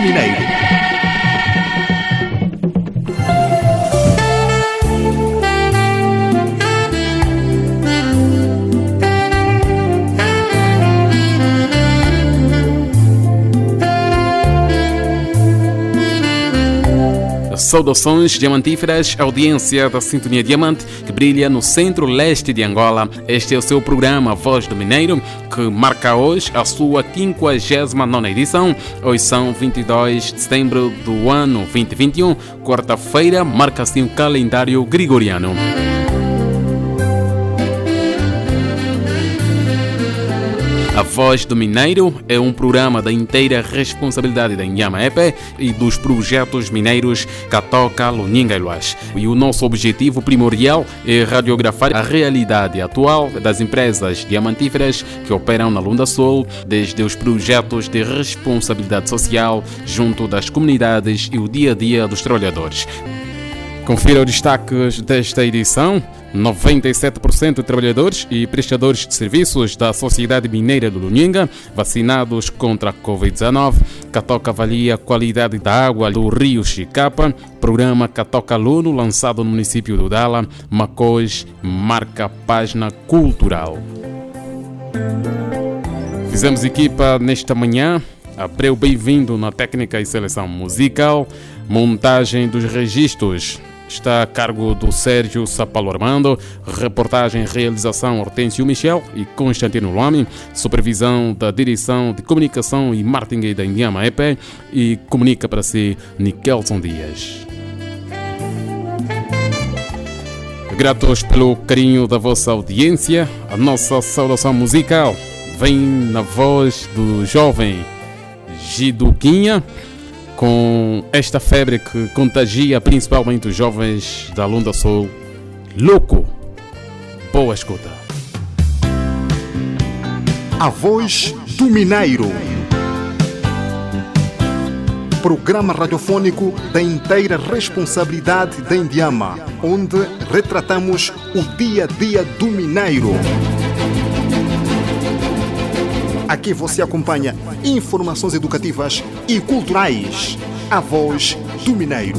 Mineiro. Saudações diamantíferas, audiência da Sintonia Diamante, que brilha no centro-leste de Angola. Este é o seu programa Voz do Mineiro, que marca hoje a sua 59 edição. Hoje são 22 de setembro do ano 2021, quarta-feira, marca-se o calendário gregoriano. A Voz do Mineiro é um programa da inteira responsabilidade da Inhama EP e dos projetos mineiros Catoca, Luninga e Luas. E o nosso objetivo primordial é radiografar a realidade atual das empresas diamantíferas que operam na Lunda Sul, desde os projetos de responsabilidade social junto das comunidades e o dia a dia dos trabalhadores. Confira os destaques desta edição. 97% de trabalhadores e prestadores de serviços da Sociedade Mineira do Luninga vacinados contra a Covid-19. Catoca avalia a qualidade da água do rio Chicapa. Programa Catoca Aluno, lançado no município do Dala. Macós marca página cultural. Fizemos equipa nesta manhã. Abreu bem-vindo na técnica e seleção musical. Montagem dos registros está a cargo do Sérgio Sapalo Armando, reportagem realização Hortêncio Michel e Constantino Luame, supervisão da direção de comunicação e marketing da Indiama EP e comunica para si Nikelson Dias. Gratos pelo carinho da vossa audiência, a nossa saudação musical vem na voz do jovem Giduquinha com esta febre que contagia principalmente os jovens da Lunda Sul. Louco! Boa escuta. A voz do Mineiro. Programa radiofônico da inteira responsabilidade da Indiama, onde retratamos o dia a dia do Mineiro. Aqui você acompanha informações educativas e culturais. A voz do Mineiro.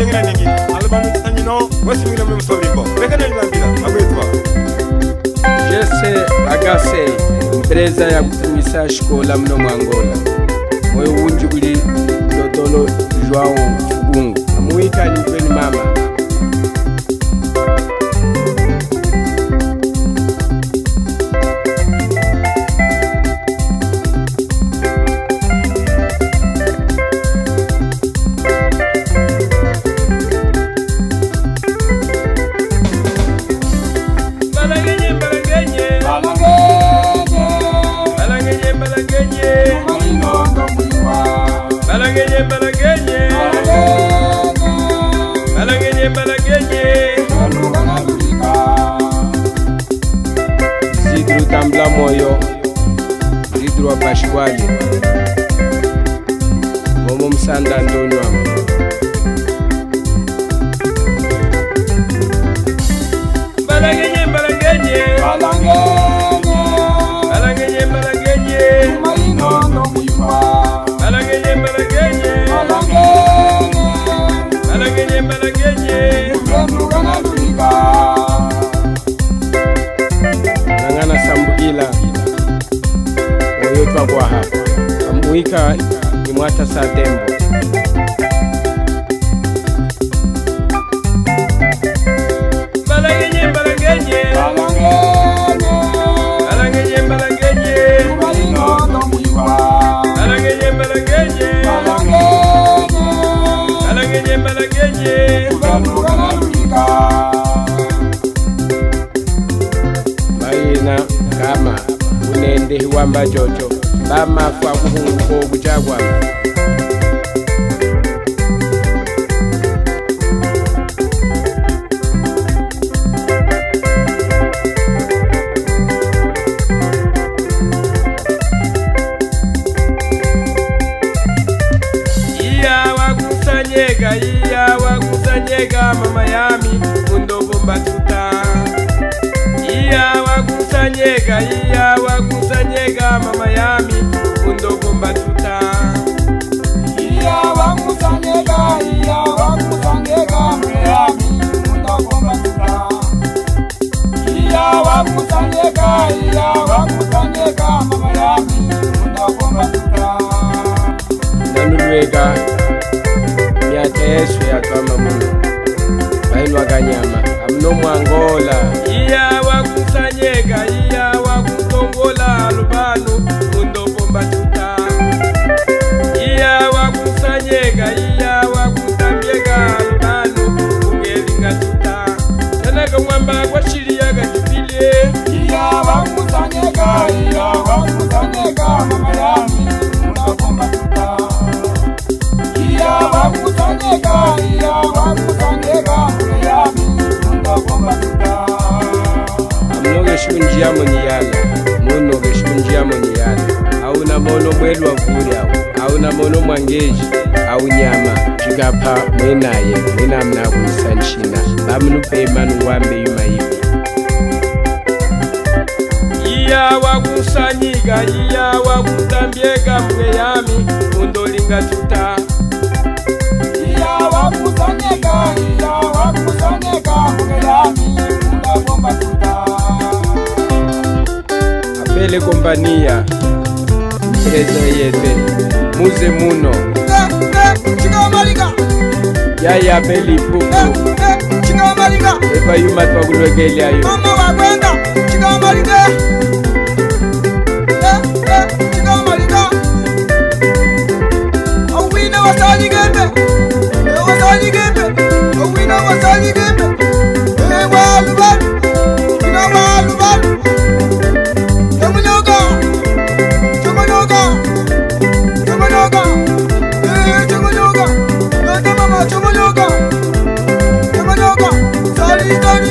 sengina ningi alibanu sanyino wasimina mwe msolimbo rekana linambira agwetwa jese agase mpereza ya kutumisa shikola mno mwangola moyo wunji buli lotolo joao bungu amuwika ni mama. bagwa ha wika imwata sa dembo balagenye balagenye balagenye balagenye balagenye balagenye balagenye balagenye mayina kama unendehi wamba jojo bamafa kubunkho obutakwama iya wakusanyika mama yami undokombatuta iya wakusanyika iya vakutandeka iya vakutandeka mama yami munakomatuta ndamilweka myaka yeswe yatwama muno vainwaka nyama amunomwangola iya. yeah. zvinoneka mama yami munakomatuka iya vakutsaneka iya vakutsaneka mure yami munakomatuka mnokeshkunjiyamonyiyala munokeshkunjiyamonyiyala awuna mono mwelwa vuli awo awuna mono mwangeji awunyama jikapha mwenaye mwenamnakuyisanshina bamnuphe emani uhambe yumayipi iyawa kusanyiga iyawa kutambyega mbwe yami undolinga tuta. Iyawa kusanyega iyawa kusanyega mbwe yami undagomba tuta apele kompania yete yete muze muno eh, eh, yaya belipuku eh, epa yuma twakulwekeleayo mama wakwenda chikamalike wasanyigembe wasanyigembe okwina wasanyigembe ebalubalu inabalubalu tomunyoka tomunyoka tomunyoka tomunyoka notemama tomunyoka tomunyoka salitani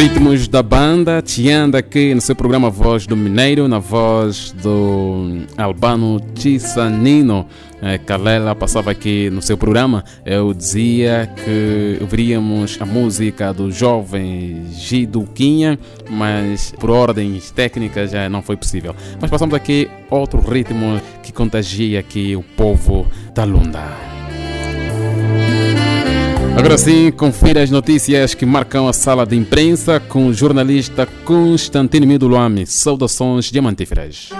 Ritmos da banda, Tianda aqui no seu programa Voz do Mineiro, na voz do Albano Tissanino. É, passava aqui no seu programa. Eu dizia que ouviríamos a música do jovem Giduquinha, mas por ordens técnicas já não foi possível. Mas passamos aqui outro ritmo que contagia aqui o povo da Lunda. Agora sim, confira as notícias que marcam a sala de imprensa com o jornalista Constantino Miduluami. Saudações diamantíferas.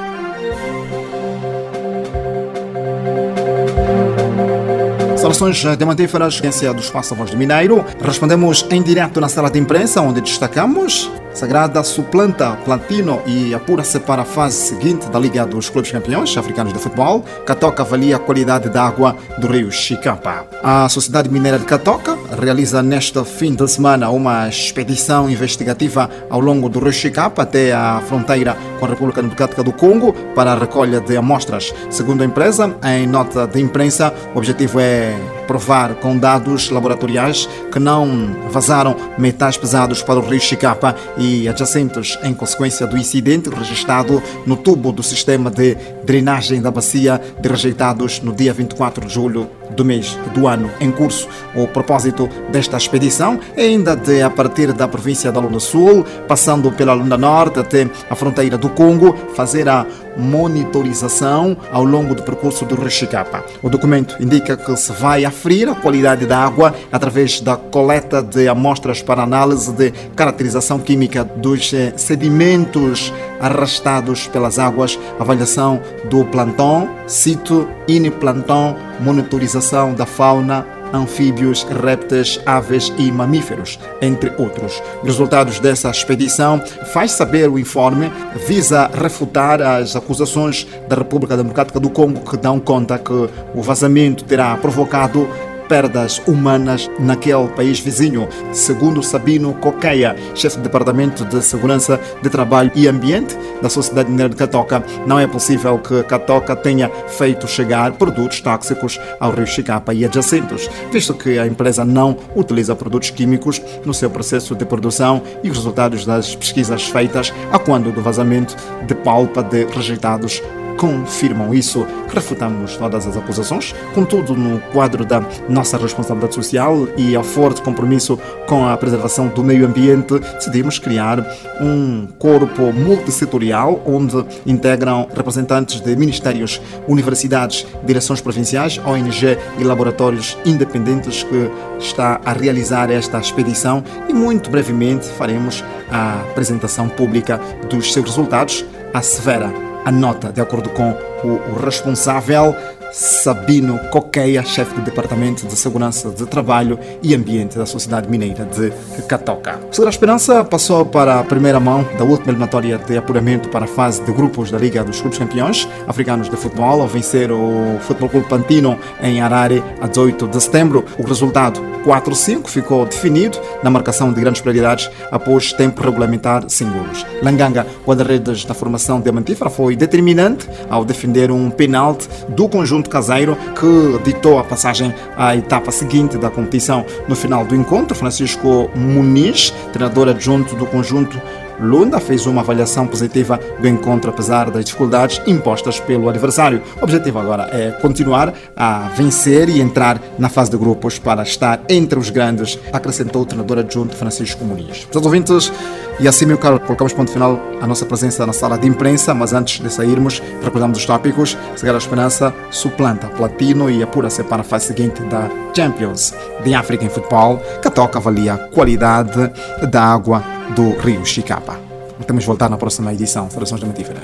Saudações diamantíferas, agência do Espaço Voz do Mineiro. Respondemos em direto na sala de imprensa, onde destacamos Sagrada suplanta Platino e apura-se para a fase seguinte da Liga dos Clubes Campeões Africanos de Futebol. Catoca avalia a qualidade da água do rio Chicapa. A Sociedade Mineira de Catoca realiza neste fim de semana uma expedição investigativa ao longo do rio Chicapa até a fronteira com a República Democrática do Congo para a recolha de amostras. Segundo a empresa, em nota de imprensa, o objetivo é provar com dados laboratoriais que não vazaram metais pesados para o rio Chicapa e adjacentes em consequência do incidente registrado no tubo do sistema de drenagem da bacia de rejeitados no dia 24 de julho do mês do ano em curso. O propósito desta expedição é ainda de, a partir da província da Lunda Sul, passando pela Lunda Norte até a fronteira do Congo, fazer a monitorização ao longo do percurso do Rio Chicapa. O documento indica que se vai aferir a qualidade da água através da coleta de amostras para análise de caracterização química dos eh, sedimentos arrastados pelas águas, avaliação do plantão, cito, iniplantão, monitorização da fauna, anfíbios, répteis, aves e mamíferos, entre outros. Os resultados dessa expedição faz saber o informe visa refutar as acusações da República Democrática do Congo que dão conta que o vazamento terá provocado perdas humanas naquele país vizinho. Segundo Sabino Coqueia, chefe do Departamento de Segurança de Trabalho e Ambiente da Sociedade Mineira de Catoca, não é possível que Catoca tenha feito chegar produtos tóxicos ao rio Chicapa e adjacentes, visto que a empresa não utiliza produtos químicos no seu processo de produção e os resultados das pesquisas feitas a quando do vazamento de palpa de rejeitados confirmam isso. Refutamos todas as acusações, contudo, no quadro da nossa responsabilidade social e ao forte compromisso com a preservação do meio ambiente, decidimos criar um corpo multissetorial onde integram representantes de ministérios, universidades, direções provinciais, ONG e laboratórios independentes que está a realizar esta expedição e muito brevemente faremos a apresentação pública dos seus resultados, assevera a nota, de acordo com o responsável Sabino Coqueia, chefe do Departamento de Segurança de Trabalho e Ambiente da Sociedade Mineira de Catoca. O Segura Esperança passou para a primeira mão da última eliminatória de apuramento para a fase de grupos da Liga dos Clubes Campeões Africanos de Futebol, ao vencer o Futebol Clube Pantino em Harare a 18 de setembro. O resultado 4-5 ficou definido na marcação de grandes prioridades após tempo regulamentar sem golos. Langanga, guarda-redes da formação diamantífera, foi determinante ao defender um penalti do conjunto conjunto caseiro que ditou a passagem à etapa seguinte da competição. No final do encontro, Francisco Muniz, treinador adjunto do conjunto Lunda fez uma avaliação positiva do encontro, apesar das dificuldades impostas pelo adversário. O objetivo agora é continuar a vencer e entrar na fase de grupos para estar entre os grandes, acrescentou o treinador adjunto Francisco Muniz. Os ouvintes, e assim, meu caro, colocamos ponto final à nossa presença na sala de imprensa, mas antes de sairmos, recordamos os tópicos. Cegar a Esperança suplanta Platino e apura-se para a fase seguinte da Champions de África em futebol, que toca avalia a qualidade da água do rio Chicapa. Temos voltar na próxima edição. Saudações da Mentífera.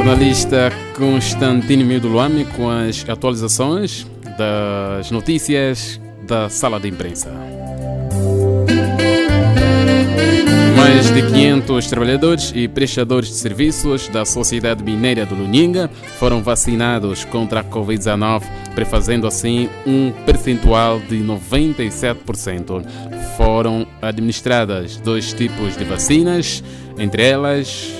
Jornalista Constantino Luame com as atualizações das notícias da sala de imprensa. Mais de 500 trabalhadores e prestadores de serviços da Sociedade Mineira do Luninga foram vacinados contra a Covid-19, prefazendo assim um percentual de 97%. Foram administradas dois tipos de vacinas, entre elas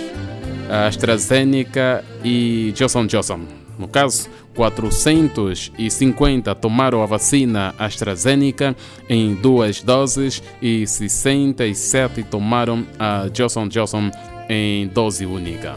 AstraZeneca e Johnson Johnson. No caso, 450 tomaram a vacina AstraZeneca em duas doses e 67 tomaram a Johnson Johnson em dose única.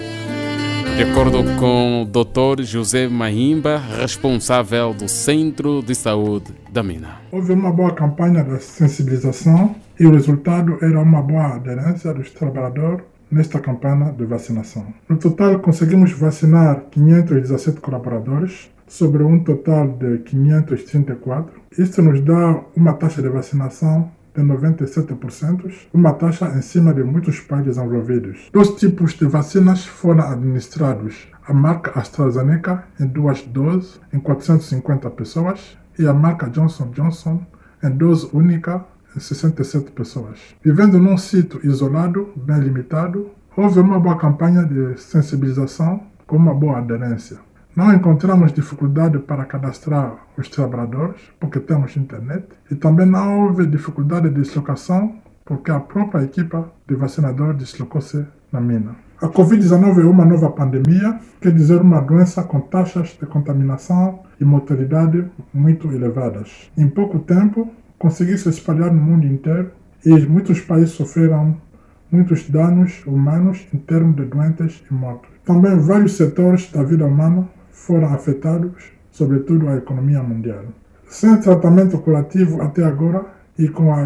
De acordo com o Dr. José Mahimba, responsável do Centro de Saúde da Mina. Houve uma boa campanha de sensibilização e o resultado era uma boa aderência dos trabalhadores nesta campanha de vacinação. No total, conseguimos vacinar 517 colaboradores sobre um total de 534. Isto nos dá uma taxa de vacinação de 97%, uma taxa em cima de muitos países envolvidos. Dois tipos de vacinas foram administrados: a marca AstraZeneca em duas doses, em 450 pessoas, e a marca Johnson Johnson em dose única, 67 pessoas. Vivendo num sítio isolado, bem limitado, houve uma boa campanha de sensibilização com uma boa aderência. Não encontramos dificuldade para cadastrar os trabalhadores, porque temos internet, e também não houve dificuldade de deslocação, porque a própria equipa de vacinadores deslocou-se na mina. A Covid-19 é uma nova pandemia, quer dizer uma doença com taxas de contaminação e mortalidade muito elevadas. Em pouco tempo, conseguiu se espalhar no mundo inteiro e muitos países sofreram muitos danos humanos em termos de doentes e mortos. Também vários setores da vida humana foram afetados, sobretudo a economia mundial. Sem tratamento curativo até agora e com a,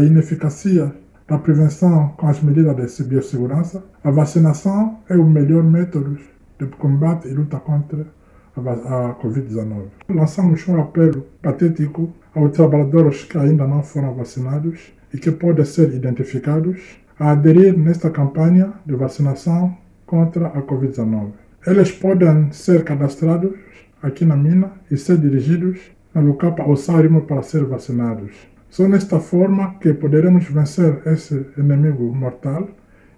ineficácia da prevenção com as medidas de biossegurança, a vacinação é o melhor método de combate e luta contra a Covid-19. Lançamos um apelo patético aos trabalhadores que ainda não foram vacinados e que podem ser identificados a aderir nesta campanha de vacinação contra a Covid-19. Eles podem ser cadastrados aqui na mina e ser dirigidos local ao Sárimo para ser vacinados. Só nesta forma que poderemos vencer esse inimigo mortal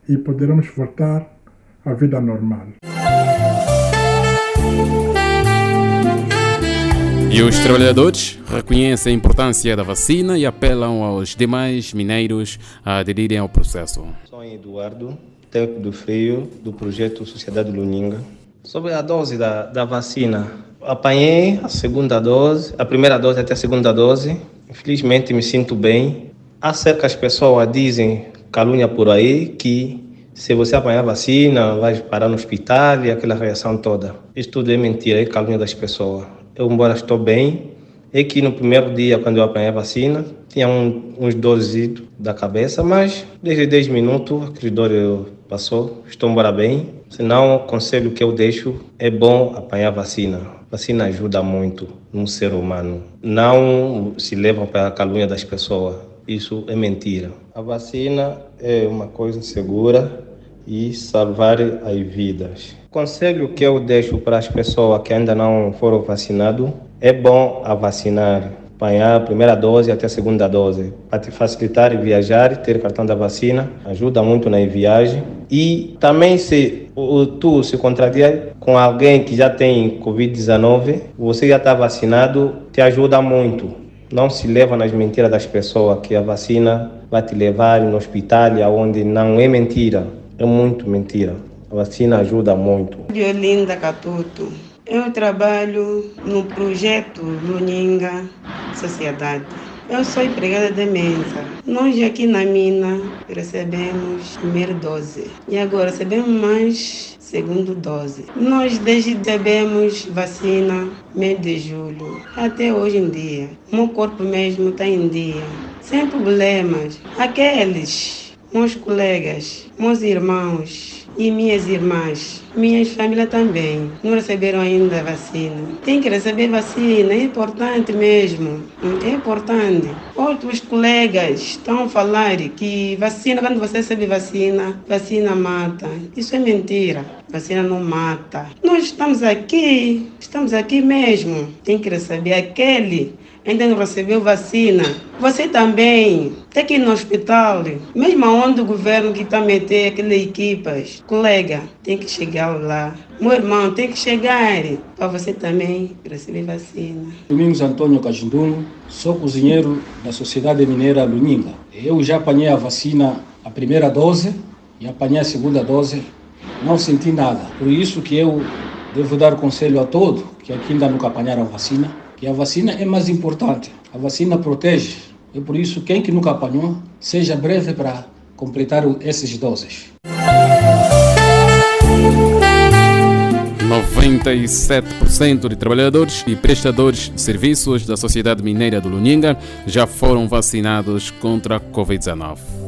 e poderemos voltar à vida normal. E os trabalhadores reconhecem a importância da vacina e apelam aos demais mineiros a aderirem ao processo. Sou Eduardo, técnico do freio do projeto Sociedade Luninga. Sobre a dose da, da vacina, apanhei a segunda dose, a primeira dose até a segunda dose. Infelizmente me sinto bem. Há cerca as pessoas dizem, calúnia por aí, que se você apanhar a vacina, vai parar no hospital e aquela reação toda. Isso tudo é mentira, é calúnia das pessoas. Eu, embora estou bem, é que no primeiro dia, quando eu apanhei a vacina, tinha um, uns dores da cabeça, mas desde 10 minutos aquele dor passou, estou embora bem. Senão, o conselho que eu deixo é bom apanhar a vacina. A vacina ajuda muito no ser humano. Não se levam para a calúnia das pessoas. Isso é mentira. A vacina é uma coisa segura e salvar as vidas. O conselho que eu deixo para as pessoas que ainda não foram vacinadas é bom a vacinar, apanhar a primeira dose até a segunda dose, para te facilitar viajar, ter cartão da vacina, ajuda muito na viagem. E também se tu se contrariar com alguém que já tem Covid-19, você já está vacinado, te ajuda muito. Não se leva nas mentiras das pessoas que a vacina vai te levar no hospital, onde não é mentira, é muito mentira. A vacina ajuda muito. Violinda Catuto. Eu trabalho no projeto Luninga Sociedade. Eu sou empregada de mesa. Nós aqui na mina recebemos primeira dose e agora recebemos mais segunda dose. Nós desde recebemos vacina mês de julho até hoje em dia. Meu corpo mesmo está em dia, sem problemas. Aqueles, meus colegas, meus irmãos, e minhas irmãs, minhas famílias também, não receberam ainda a vacina. Tem que receber vacina, é importante mesmo, é importante. Outros colegas estão a falar que vacina, quando você recebe vacina, vacina mata. Isso é mentira, vacina não mata. Nós estamos aqui, estamos aqui mesmo, tem que receber aquele ainda não recebeu vacina. Você também tem que ir no hospital, mesmo onde o governo que está meter aquelas equipas. Colega, tem que chegar lá. Meu irmão, tem que chegar para você também receber vacina. Domingos Antônio Cajundungo, sou cozinheiro da Sociedade Mineira Luninga. Eu já apanhei a vacina, a primeira dose, e apanhei a segunda dose, não senti nada. Por isso que eu devo dar conselho a todos que aqui ainda nunca apanharam vacina, que a vacina é mais importante. A vacina protege. E por isso, quem que nunca apanhou, seja breve para completar essas doses. 97% de trabalhadores e prestadores de serviços da Sociedade Mineira do Luninga já foram vacinados contra a Covid-19.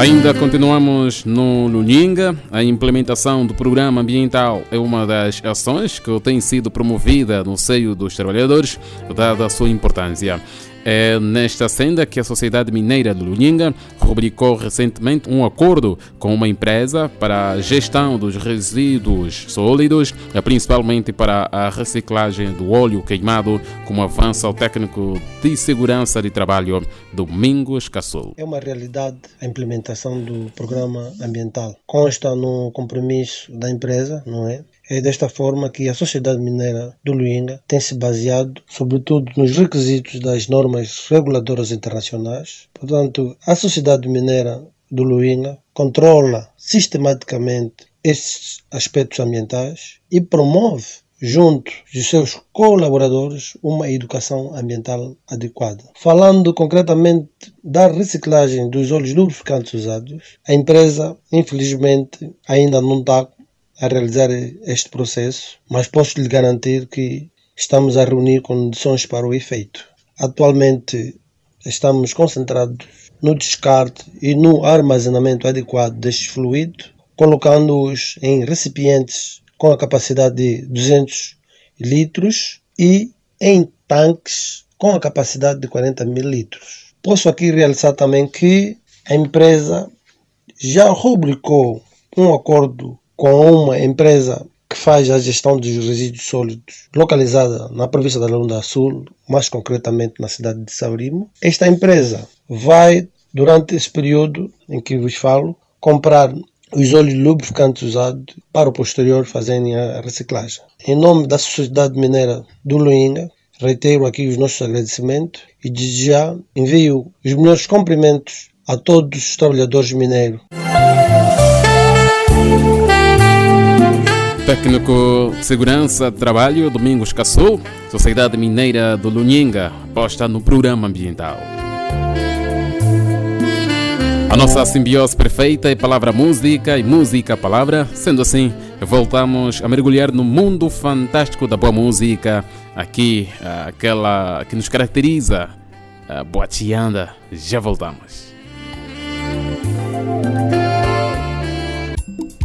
Ainda continuamos no Luninga. A implementação do programa ambiental é uma das ações que tem sido promovida no seio dos trabalhadores, dada a sua importância. É nesta senda que a Sociedade Mineira de Luninga rubricou recentemente um acordo com uma empresa para a gestão dos resíduos sólidos, eh, principalmente para a reciclagem do óleo queimado, como avança o técnico de segurança de trabalho Domingos Cassol. É uma realidade a implementação do programa ambiental. Consta no compromisso da empresa, não é? É desta forma que a Sociedade Mineira do Luinga tem se baseado, sobretudo, nos requisitos das normas reguladoras internacionais. Portanto, a Sociedade Mineira do Luinga controla sistematicamente estes aspectos ambientais e promove junto dos seus colaboradores uma educação ambiental adequada. Falando concretamente da reciclagem dos óleos lubrificantes usados, a empresa, infelizmente, ainda não está a realizar este processo, mas posso lhe garantir que estamos a reunir condições para o efeito. Atualmente estamos concentrados no descarte e no armazenamento adequado destes fluidos, colocando-os em recipientes com a capacidade de 200 litros e em tanques com a capacidade de 40 mil litros. Posso aqui realçar também que a empresa já rubricou um acordo com uma empresa que faz a gestão dos resíduos sólidos, localizada na província da Lunda Sul, mais concretamente na cidade de Saurimo. Esta empresa vai, durante esse período em que vos falo, comprar os óleos lubrificantes usados para o posterior fazerem a reciclagem. Em nome da Sociedade Mineira do Luinga, reitero aqui os nossos agradecimentos e desde já envio os melhores cumprimentos a todos os trabalhadores mineiros. Técnico de Segurança de Trabalho, Domingos Cassol, Sociedade Mineira do Luninga, posta no programa ambiental. A nossa simbiose perfeita é palavra-música e música-palavra. Sendo assim, voltamos a mergulhar no mundo fantástico da boa música, aqui, aquela que nos caracteriza, a boateanda. Já voltamos.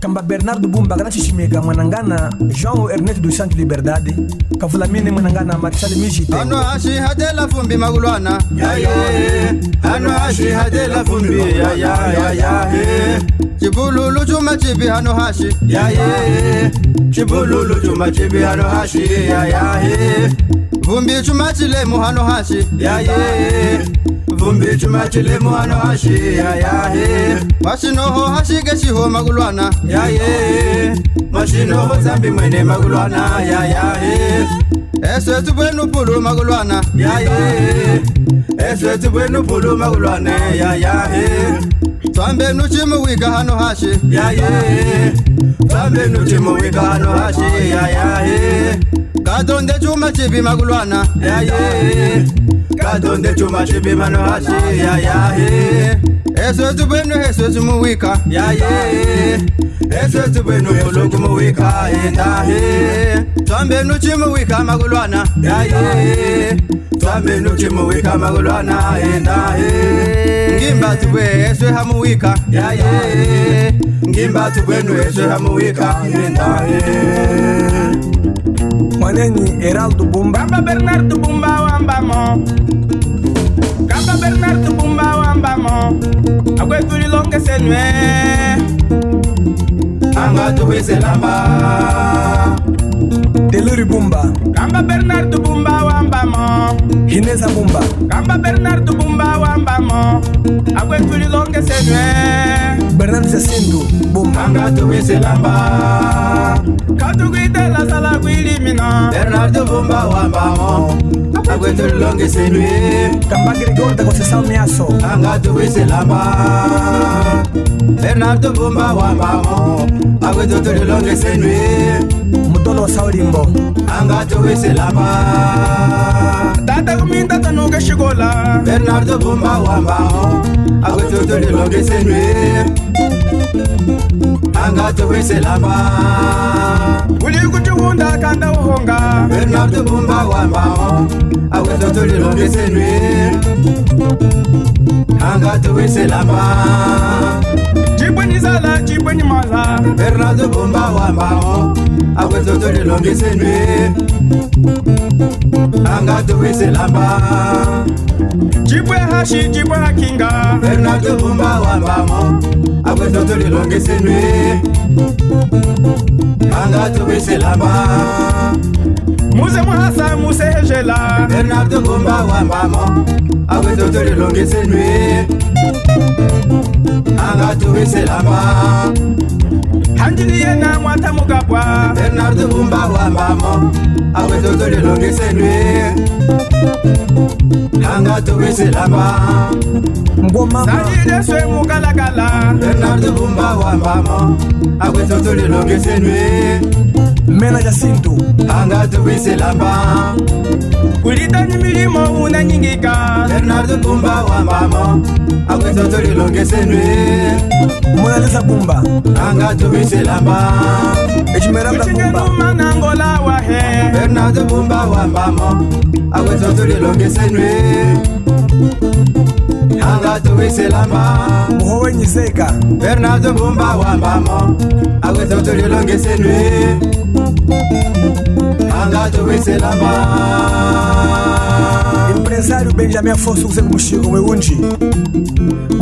tamba bernardo bumba kana xiximeka n'wananga na joão ernesto dos santos liberdade. Kavula mine n'wananga na marisale mijite ano axihadela vumbi. Makulwana ano axihadela vumbi xivululu cuma cibi hano haxi xivululu cuma cibi hano haxi Vumbi chuma chilemu hano hashi Ya ya Vumbi chuma chilemu hano hashi Ya ya he. Mashinoho hashi geshiho magulwana Ya ya Mashinoho zambi mwene magulwana Ya ya he. Eswethu bwenu pulu magulwana yaye eswethu bwenu pulu magulwane yayahe twambenu chimuwika hano hashi yaye twambenu chimuwika hano hashi yayahe kadonde chuma chibi magulwana yaye kadonde chuma chibi mano hashi yayahe eswethu bwenu eswethu muwika yaye eswethu bwenu pulu kumuwika endahe twambenu chimuwika magulwana yaye twambenu chimuwika magulwana endahe ngimbatu bwe eswe hamuwika yaye ngimbatu bwenu eswe hamuwika endahe Mwaneni Heraldo Bumba. Kamba Bernardo Bumba wambamo Kamba Bernardo Bumba wambamo Agwe tuli longe senwe anga tuwiselamba Deluri Bumba. Kamba Bernardo Bumba Wambamo Hineza Bumba. Kamba Bernardo Bumba Wambamo Agwe tuli longe senwe Bernardo Jacinto Bumba. Anga tuwise lamba Katugwite la sala kwilimina Bernardo Bomba Wambamo Aguento Longue Senue Kamba Grigor da Conceição Niasso Angatu Iselamba Bernardo Bomba Wambamo Aguento Longue Senue Mutolo Saurimbo Angatu Iselamba Tata Kuminta Tanuka Shigola Bernardo Bomba Wambamo Aguento Longue Senue angatuwiselama uli kutiwunda kanda uhonga. Bernard bumba wambao awetho tulilongesenwi angatuwiselama jibwenyisala jibwenyimaza bernard bumba wambao awetho tulilongesenwi angatuwisilamba jibwe hashi jibwe hakinga. Enatuvumba wambamo akweto tulilongisinwi angatuwisilamba muze muhasa musehejela enatuvumba wambamo akweto tulilongisinwi angatuwisilamba anjili ye na mwata mugabwa bernard bumba wa mbamo awetotolelongesendwe hanga toweselama sanjileswe mukalakala. Bernard bumba wa mbamo awetotolelongesendwe menaja sintu angatuwisilamba kulitani milimo unanyingika bernardo kumba wambamo akwetsotolilongesenwe munalisa kumba angatuwisilamba ecimeramdaumbanangola wahe bernardo kumba wambamo akwetsotolilongesenwe Angatu Wisilama Muhowe Nyiseka Bernardo Bumba wa Mamo Awezo tulilonge senwe Angatu Wisilama Empresário Benjamin Afonso Zé Muxiro, meu unji.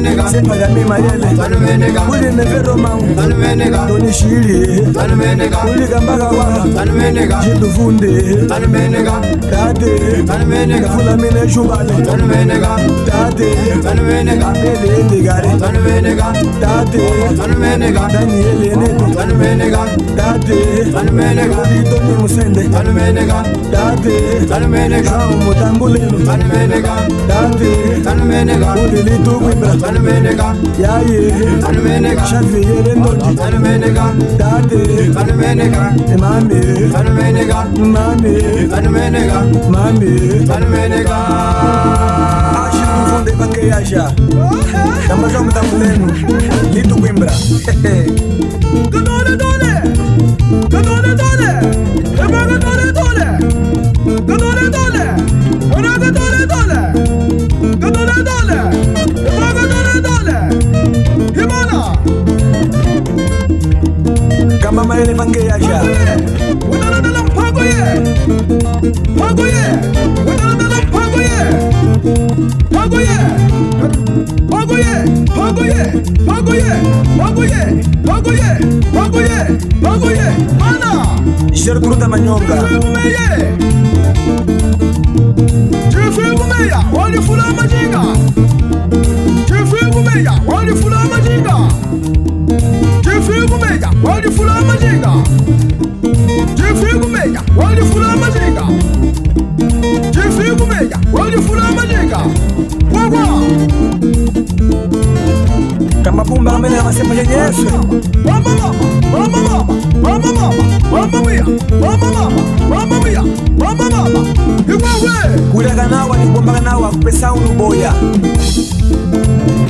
siphakame mayele kulineferomangu nonishili kulikambakawaka jidufunde kade kafulamine shumbale dade. Kabelendigare dade. Daniyelenete dade. Kulitoni musende. Dade. Kaumutambulelo dade. Kulilitukwibra manumeneka yayini shafiye lendondi manumeneka dade. Manumeneka mami manumeneka mami manumeneka mami manumeneka ashikufunde vakeyasha namba zvamutamulenu litukuimbra 과거에를 반겨야죠. 우다라다란 과거에 과거에 우다라다란 과거에 과거에 과거에 과거에 과거에 과거에 과거에 과거에 과거에 많아 이제로 부르다 만요가? 주프구메야 주프구메야! 원유 풀어 마지가! walifula amazinga tifuyi kumenya walifula kupesa uluboya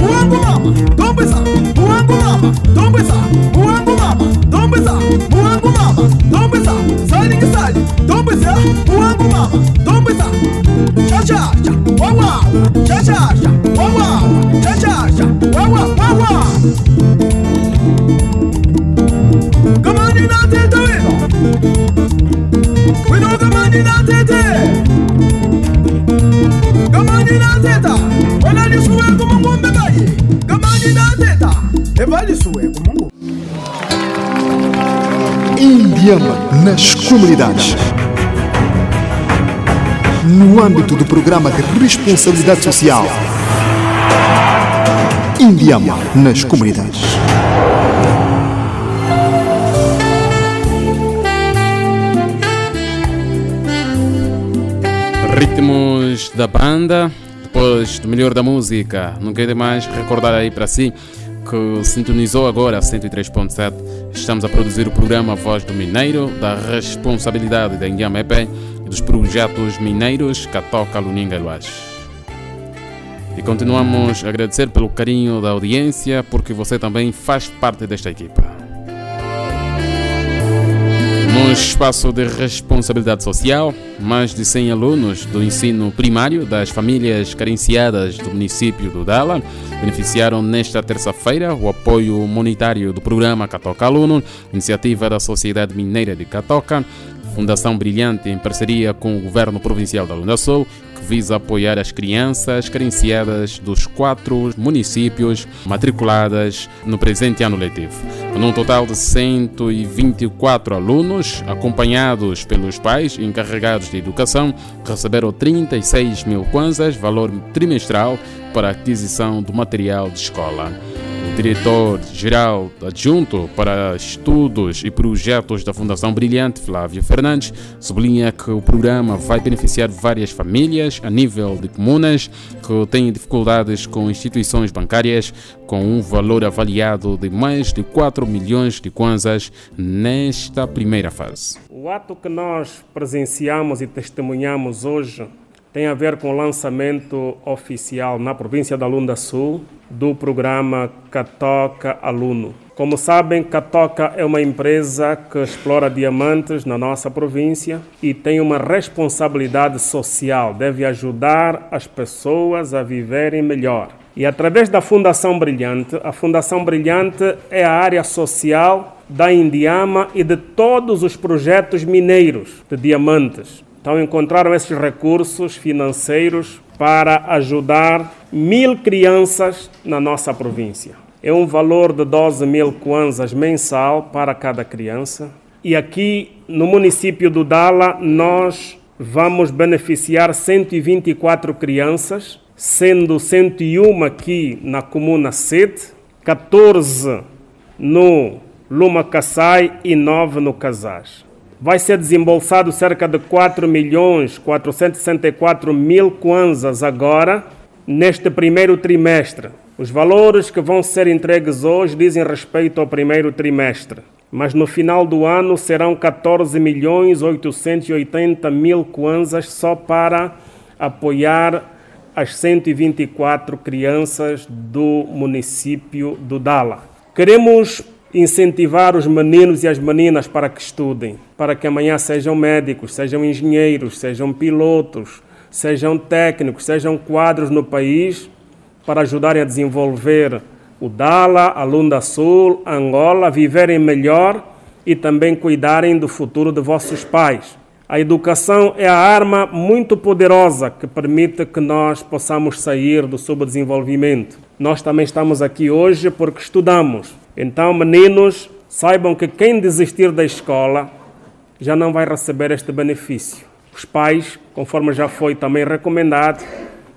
Muangulama, Dombesa, Muangulama, Dombesa, Muangulama, Dombesa, Muangulama, Dombesa, Sali Gisali, Dombesa, Muangulama, Dombesa, Cha Cha Cha, Wawa, Cha Cha Cha. Indiama nas comunidades. No âmbito do programa de responsabilidade social. Indiama nas comunidades. Ritmos da banda, depois do melhor da música. Não quero mais recordar aí para si que sintonizou agora a 103.7. Estamos a produzir o programa Voz do Mineiro, da responsabilidade da Indiama EP e dos projetos mineiros Catoca, Luninga Luas. E continuamos a agradecer pelo carinho da audiência, porque você também faz parte desta equipa. No espaço de responsabilidade social, mais de 100 alunos do ensino primário das famílias carenciadas do município do Dala beneficiaram nesta terça-feira o apoio monetário do programa Catoca Aluno, iniciativa da Sociedade Mineira de Catoca, Fundação Brilhante em parceria com o Governo Provincial da Lunda Sul, que visa apoiar as crianças carenciadas dos quatro municípios matriculadas no presente ano letivo. Num total de 124 alunos, acompanhados pelos pais encarregados de educação, receberam 36 mil kwanzas, valor trimestral, para a aquisição do material de escola. Diretor-geral adjunto para estudos e projetos da Fundação Brilhante, Flávio Fernandes, sublinha que o programa vai beneficiar várias famílias a nível de comunas que têm dificuldades com instituições bancárias, com um valor avaliado de mais de 4 milhões de kwanzas nesta primeira fase. O ato que nós presenciamos e testemunhamos hoje tem a ver com o lançamento oficial na província da Lunda Sul do programa Catoca Aluno. Como sabem, Catoca é uma empresa que explora diamantes na nossa província e tem uma responsabilidade social, deve ajudar as pessoas a viverem melhor. E através da Fundação Brilhante, a Fundação Brilhante é a área social da Indiama e de todos os projetos mineiros de diamantes. Então encontraram esses recursos financeiros para ajudar mil crianças na nossa província. É um valor de 12 mil kwanzas mensal para cada criança. E aqui no município do Dala nós vamos beneficiar 124 crianças, sendo 101 aqui na comuna sede, 14 no Luma Kassai e 9 no Casais vai ser desembolsado cerca de 4 milhões 464 mil kwanzas agora, neste primeiro trimestre. Os valores que vão ser entregues hoje dizem respeito ao primeiro trimestre, mas no final do ano serão 14 milhões 880 mil kwanzas só para apoiar as 124 crianças do município do Dala. Queremos incentivar os meninos e as meninas para que estudem, para que amanhã sejam médicos, sejam engenheiros, sejam pilotos, sejam técnicos, sejam quadros no país, para ajudarem a desenvolver o Dala, a Lunda Sul, a Angola, viverem melhor e também cuidarem do futuro de vossos pais. A educação é a arma muito poderosa que permite que nós possamos sair do subdesenvolvimento. Nós também estamos aqui hoje porque estudamos. Então, meninos, saibam que quem desistir da escola já não vai receber este benefício. Os pais, conforme já foi também recomendado,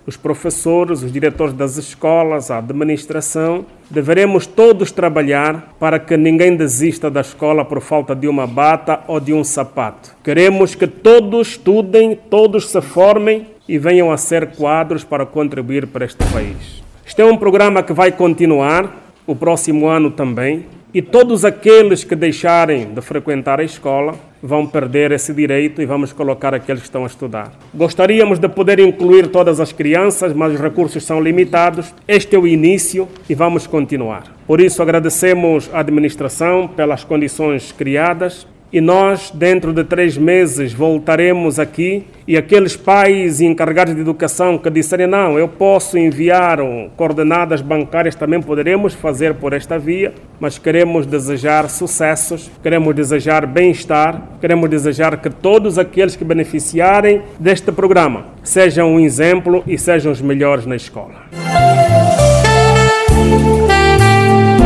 os professores, os diretores das escolas, a administração, deveremos todos trabalhar para que ninguém desista da escola por falta de uma bata ou de um sapato. Queremos que todos estudem, todos se formem e venham a ser quadros para contribuir para este país. Este é um programa que vai continuar o próximo ano também, e todos aqueles que deixarem de frequentar a escola vão perder esse direito e vamos colocar aqueles que estão a estudar. Gostaríamos de poder incluir todas as crianças, mas os recursos são limitados. Este é o início e vamos continuar. Por isso, agradecemos à administração pelas condições criadas e nós, dentro de três meses, voltaremos aqui e aqueles pais encarregados de educação que disserem não, eu posso enviar coordenadas bancárias, também poderemos fazer por esta via, mas queremos desejar sucessos, queremos desejar bem-estar, queremos desejar que todos aqueles que beneficiarem deste programa sejam um exemplo e sejam os melhores na escola.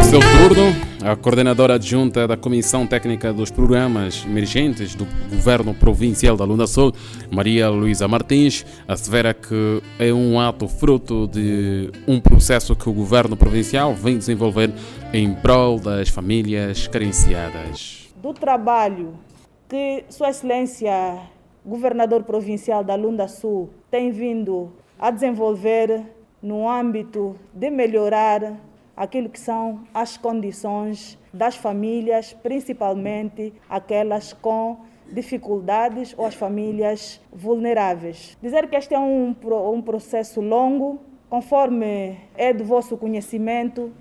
seu turno, a coordenadora adjunta da Comissão Técnica dos Programas Emergentes do Governo Provincial da Lunda Sul, Maria Luísa Martins, assevera que é um ato fruto de um processo que o Governo Provincial vem desenvolver em prol das famílias carenciadas. Do trabalho que Sua Excelência Governador Provincial da Lunda Sul tem vindo a desenvolver no âmbito de melhorar aquilo que são as condições das famílias, principalmente aquelas com dificuldades ou as famílias vulneráveis. Dizer que este é um, um processo longo, conforme é do vosso conhecimento,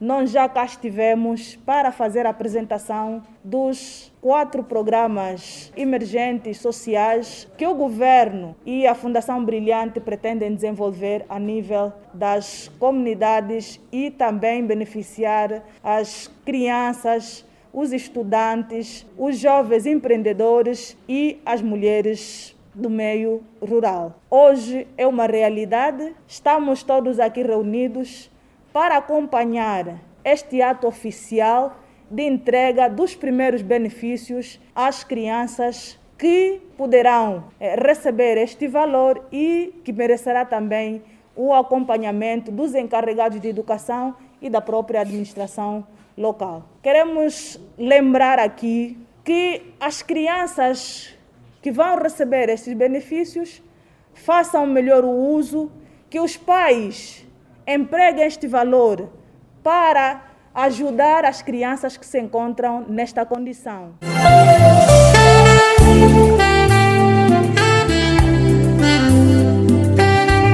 nós já cá estivemos para fazer a apresentação dos quatro programas emergentes sociais que o governo e a Fundação Brilhante pretendem desenvolver a nível das comunidades e também beneficiar as crianças, os estudantes, os jovens empreendedores e as mulheres do meio rural. Hoje é uma realidade, estamos todos aqui reunidos para acompanhar este ato oficial de entrega dos primeiros benefícios às crianças que poderão eh, receber este valor e que merecerá também o acompanhamento dos encarregados de educação e da própria administração local. Queremos lembrar aqui que as crianças que vão receber esses benefícios façam melhor o uso, que os pais empregue este valor para ajudar as crianças que se encontram nesta condição.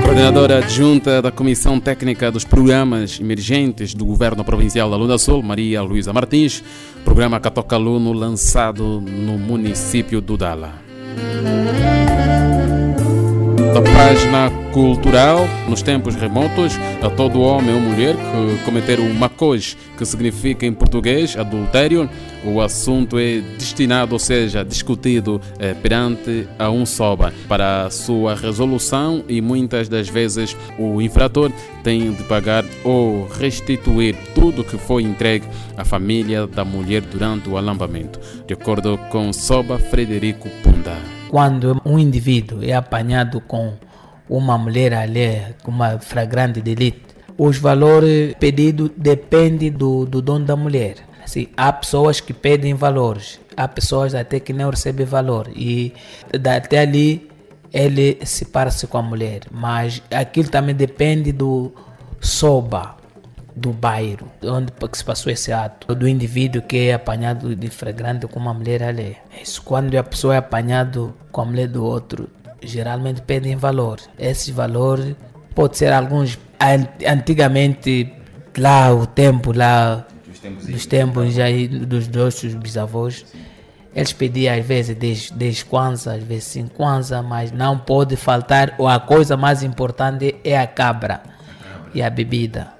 Coordenadora adjunta da Comissão Técnica dos Programas Emergentes do Governo Provincial da Lunda Sul, Maria Luísa Martins, programa Catoca Aluno lançado no município do Dala da página cultural nos tempos remotos a todo homem ou mulher que cometer o macoj, que significa em português adultério. O assunto é destinado, ou seja, discutido eh, perante a um soba para sua resolução e muitas das vezes o infrator tem de pagar ou restituir tudo que foi entregue à família da mulher durante o alambamento, de acordo com Soba Frederico Punda quando um indivíduo é apanhado com uma mulher alheia, com uma flagrante delito, os valores pedidos dependem do, do dono da mulher. Assim, há pessoas que pedem valores, há pessoas até que não recebem valor e até ali ele separa-se com a mulher, mas aquilo também depende do soba, do bairro, onde se passou esse ato, do indivíduo que é apanhado de flagrante com uma mulher alheia. Isso. Quando a pessoa é apanhado com a mulher do outro, geralmente pedem valor. Esse valor pode ser alguns antigamente lá o tempo lá dos tempos já dos nossos bisavós eles pediam às vezes 10, 10 kwanza, às vezes 5 kwanza, mas não pode faltar, ou a coisa mais importante é a cabra. e a bebida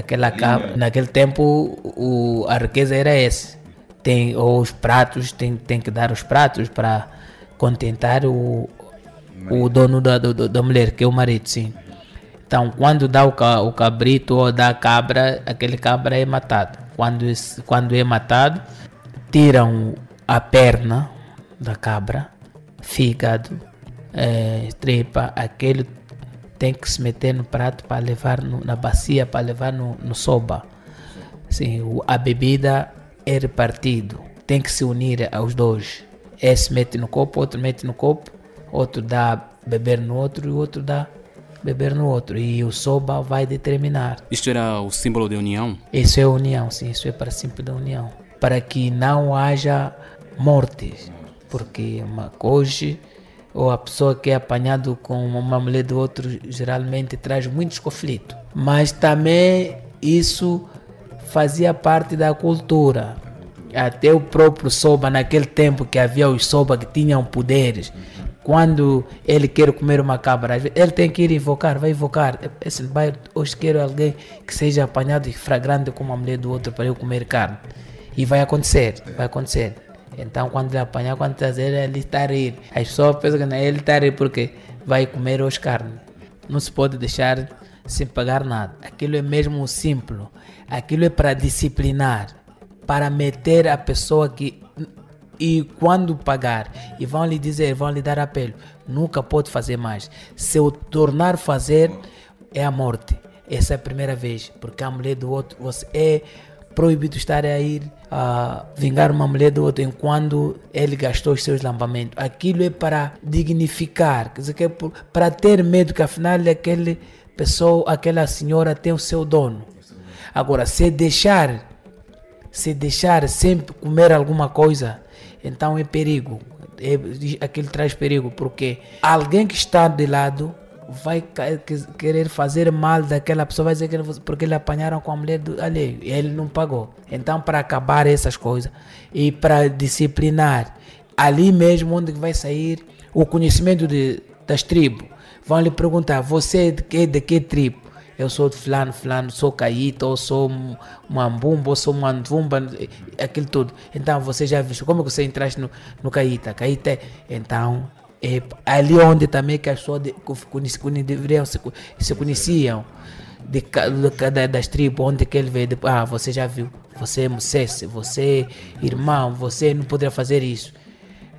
capa, naquele tempo o, a riqueza era essa. Tem os pratos, tem, tem que dar os pratos para contentar o, o dono da, do, da mulher, que é o marido, sim. Então, quando dá o, o cabrito ou dá a cabra, aquele cabra é matado. Quando, quando é matado, tiram a perna da cabra, fígado, é, tripa, aquele tem que se meter no prato para levar no, na bacia, para levar no, no soba. Assim, a bebida é repartido, tem que se unir aos dois. Esse mete no copo, outro mete no copo, outro dá beber no outro e o outro dá beber no outro. E o soba vai determinar. Isto era o símbolo de união? Isso é união, sim, isso é para símbolo da união. Para que não haja mortes, porque hoje ou a pessoa que é apanhado com uma mulher do outro geralmente traz muitos conflitos. Mas também isso fazia parte da cultura. Até o próprio Soba, naquele tempo que havia os Soba que tinham poderes, quando ele quer comer uma cabra, ele tem que ir invocar, vai invocar. Esse vai, hoje quero alguém que seja apanhado e fragrante com uma mulher do outro para eu comer carne. E vai acontecer, vai acontecer. Então, quando ele apanhar, quando trazer, ele está a rir. As pessoas pensam que não, ele está a rir porque vai comer os carnes. Não se pode deixar sem pagar nada. Aquilo é mesmo simples. Aquilo é para disciplinar, para meter a pessoa que e quando pagar e vão lhe dizer, vão lhe dar apelo, nunca pode fazer mais. Se eu tornar fazer é a morte. Essa é a primeira vez, porque a mulher do outro você é proibido estar a ir vingar uma mulher do outro enquanto ele gastou os seus lambamentos. Aquilo é para dignificar, quer dizer, que é para ter medo que afinal aquele pessoa, aquela senhora tem o seu dono. Agora, se deixar, se deixar sempre comer alguma coisa, então é perigo. É, aquilo traz perigo, porque alguém que está de lado vai querer fazer mal daquela pessoa, vai dizer que porque ele apanharam com a mulher do alheio e ele não pagou. Então, para acabar essas coisas e para disciplinar, ali mesmo onde vai sair o conhecimento de, das tribos, vão lhe perguntar: você é de que, de que tribo? Eu sou de fulano, fulano, sou caíto, ou sou mambumba, ou sou mandumba, aquilo tudo. Então você já viu como você entraste no, no caíta? Caíta é. Então é ali onde também que as pessoas de, deveriam se, se conheciam. De cada das tribos onde que ele veio ah você já viu você é você é irmão você não poderia fazer isso.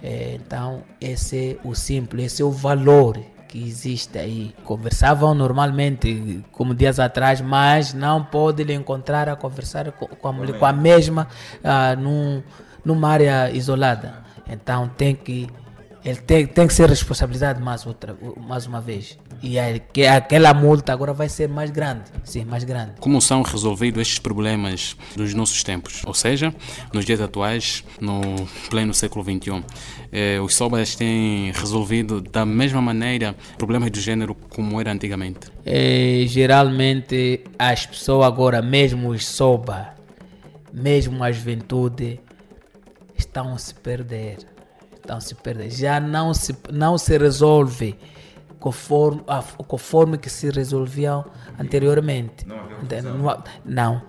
É, então esse é o simples esse é o valor que existe aí. Conversavam normalmente como dias atrás mas não pode lhe encontrar a conversar com, com, a, mulher, com a mesma ah, num, numa área isolada. Então tem que ele tem, tem que ser responsabilizado mais, outra, mais uma vez. E é, que aquela multa agora vai ser mais grande. Sim, mais grande. Como são resolvidos estes problemas dos nossos tempos? Ou seja, nos dias atuais, no pleno século XXI, eh, os sobas têm resolvido da mesma maneira problemas do gênero como era antigamente? É, geralmente, as pessoas agora, mesmo os soba, mesmo a juventude, estão a se perder então se perde. Já não se, não se resolve conforme, conforme que se resolvia anteriormente. Não, não, não.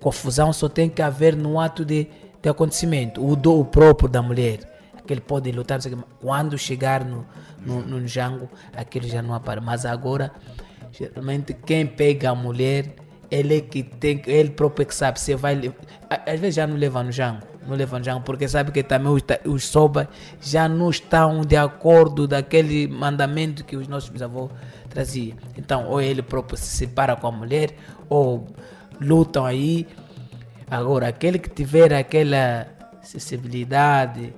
Confusão só tem que haver no ato de, de acontecimento. O do próprio da mulher. Que ele pode lutar. Quando chegar no, no, no jango, aquilo já não aparece. Mas agora, geralmente, quem pega a mulher, ele é que tem, ele próprio é que sabe se vai. Às vezes já não leva no jango no Evangelho, porque sabe que também os, os sobas já não estão de acordo daquele mandamento que os nossos bisavós traziam. Então, ou ele próprio se separa com a mulher, ou lutam aí. Agora, aquele que tiver aquela sensibilidade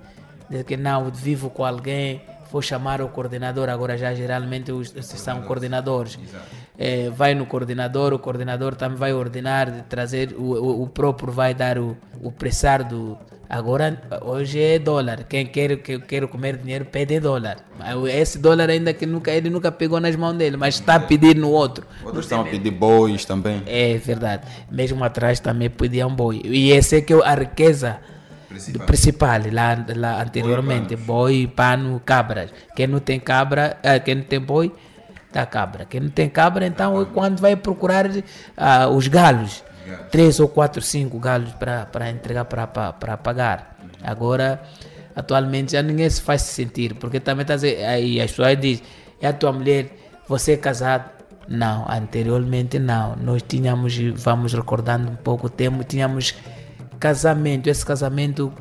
de que não vivo com alguém, vou chamar o coordenador, agora já geralmente os, são coordenadores. É, vai no coordenador, o coordenador também vai ordenar, trazer, o, o, próprio vai dar o, o pressar do. Agora, hoje é dólar. Quem quer, que quer comer dinheiro pede dólar. Esse dólar ainda que nunca, ele nunca pegou nas mãos dele, mas está a pedir no outro. Outros estão a pedir bois também. É verdade. Mesmo atrás também pediam boi. E esse é que é a riqueza principal, principal lá, lá anteriormente. Boi, pano, cabras. Quem não tem cabra, eh, quem não tem boi, dá cabra. Quem não tem cabra, então quando vai procurar uh, os galos. Três ou quatro, cinco galos para entregar para pagar. Agora, atualmente já ninguém se faz sentir, porque também tá, aí as pessoas dizem, é a tua mulher, você é casado. Não, anteriormente não. Nós tínhamos, vamos recordando um pouco, tempo, tínhamos casamento, esse casamento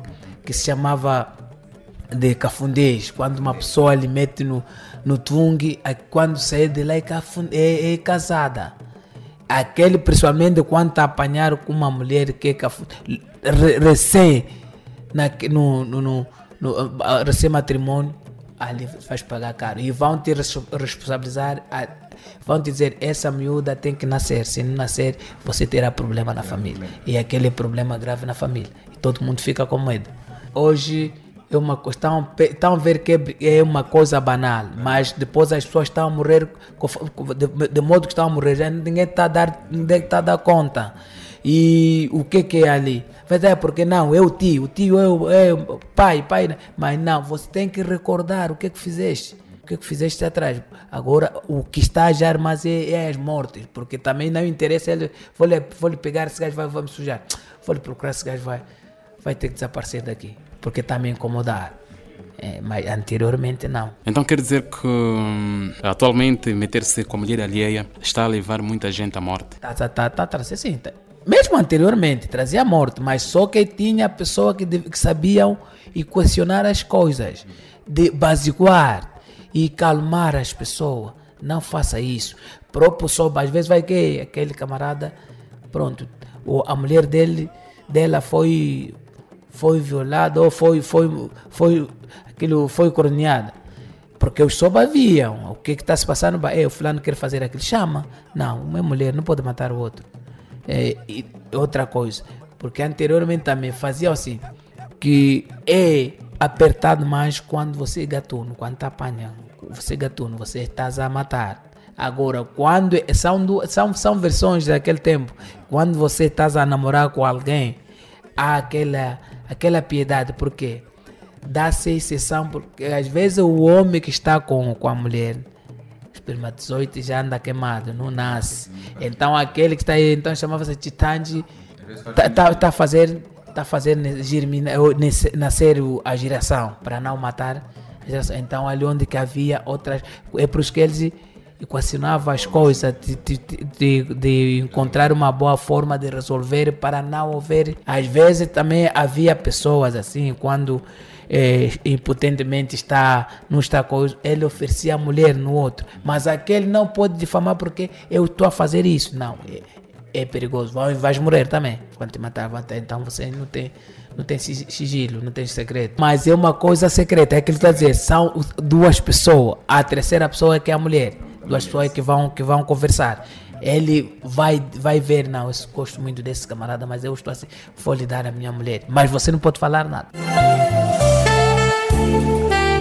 que se chamava de cafundez, quando uma pessoa lhe mete no, no tung, quando sai de lá é, é, é casada. Aquele, principalmente quando está apanhado com uma mulher que é recém, na, no, no, no, no recém matrimônio, ali faz pagar caro. E vão te responsabilizar a vão dizer essa miúda tem que nascer, se não nascer você terá problema na família. E aquele problema grave na família. E todo mundo fica com medo. Hoje é uma estão, estão a ver que é uma coisa banal, mas depois as pessoas estão a morrer de, de modo que estão a morrer, já ninguém está a dar, ninguém está a dar conta. E o que, que é ali? Vai dizer, porque não, é o tio, o tio é o, é o pai, pai, mas não, você tem que recordar o que que fizeste que, que fizeste atrás? Agora, o que está já mas é, é as mortes, porque também não interessa ele, vou lhe, vou lhe pegar, esse gajo vai, vai me sujar, vou lhe procurar, esse gajo vai, vai ter que desaparecer daqui, porque está me incomodar. É, mas anteriormente não. Então quer dizer que hum, atualmente meter-se com a mulher alheia está a levar muita gente à morte? Tá, tá, tá, tá, tá, sim, tá. Mesmo anteriormente trazia morte, mas só que tinha pessoas que, que sabiam e questionar as coisas, de basiguar e calmar as pessoas. Não faça isso. Próprio só, às vezes vai que aquele camarada, pronto, ou a mulher dele, dela foi foi violada ou foi foi foi aquilo foi coroneada. Porque os soba viam o que está se passando. É, o fulano quer fazer aquilo. Chama. Não, uma mulher não pode matar o outro. É, e outra coisa, porque anteriormente também faziam assim, que é apertado mais quando você é gatuno, quando está apanhando. Você é gatuno, você está a matar. Agora, quando é- são, são, são versões daquele tempo, quando você está a namorar com alguém, há aquela, aquela piedade, porque dá-se exceção, porque às vezes o homem que está com, com a mulher, espermatozoide já anda queimado, não nasce. Então aquele que está aí, então chamava-se Titanji, está tá, tá fazer, tá a fazer ne- germina- ou nesse- nascer a geração, para não matar a geração. Então ali onde que havia outras, é por isso que eles equacionavam as coisas, de, de, de, encontrar uma boa forma de resolver para não haver. Às vezes também havia pessoas assim, quando eh, impotentemente está, não está com ele oferecia a mulher no outro. Mas aquele não pode difamar porque eu estou a fazer isso. Não, é, é perigoso. Vai, vais morrer também. Quando te matar, então você não tem, não tem si- sigilo, não tem segredo. Mas é uma coisa secreta, é que ele está dizer, são duas pessoas. A terceira pessoa é que é a mulher. Duas pessoas que vão, que vão conversar. Ele vai, vai ver, não, eu gosto muito desse camarada, mas eu estou assim, vou lhe dar a minha mulher. Mas você não pode falar nada.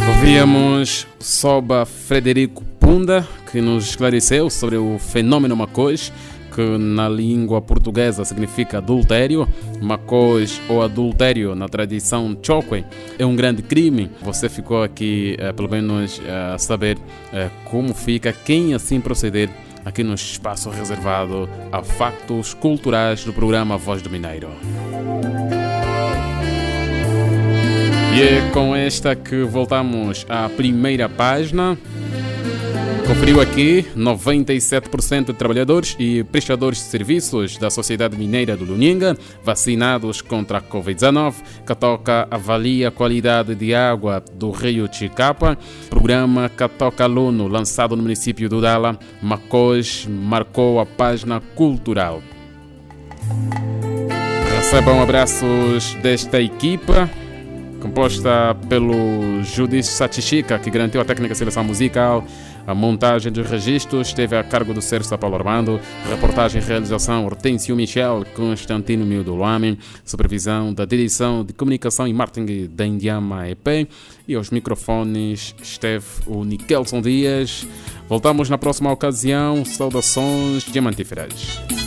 Ouvíamos Soba Frederico Punda, que nos esclareceu sobre o fenômeno Macôs, que na língua portuguesa significa adultério. Macôs ou adultério na tradição Chokwe é um grande crime. Você ficou aqui, eh, pelo menos, eh, a saber eh, como fica, quem assim proceder aqui no espaço reservado a factos culturais do programa Voz do Mineiro. E é com esta que voltamos à primeira página. Conferiu aqui 97% de trabalhadores e prestadores de serviços da Sociedade Mineira do Luninga vacinados contra a Covid-19. Catoca avalia a qualidade de água do rio Chicapa. Programa Catoca Aluno, lançado no município do Dala, Macós, marcou a página cultural. Recebam abraços desta equipa composta pelo Judith Satichica, que garantiu a técnica de seleção musical. A montagem dos registros esteve a cargo do Sérgio Paulo Armando. Reportagem e realização Hortêncio Michel, Constantino Mildo Luame. Supervisão da direção de comunicação e marketing da Indiama EP. E aos microfones esteve o Nikelson Dias. Voltamos na próxima ocasião. Saudações diamantíferas.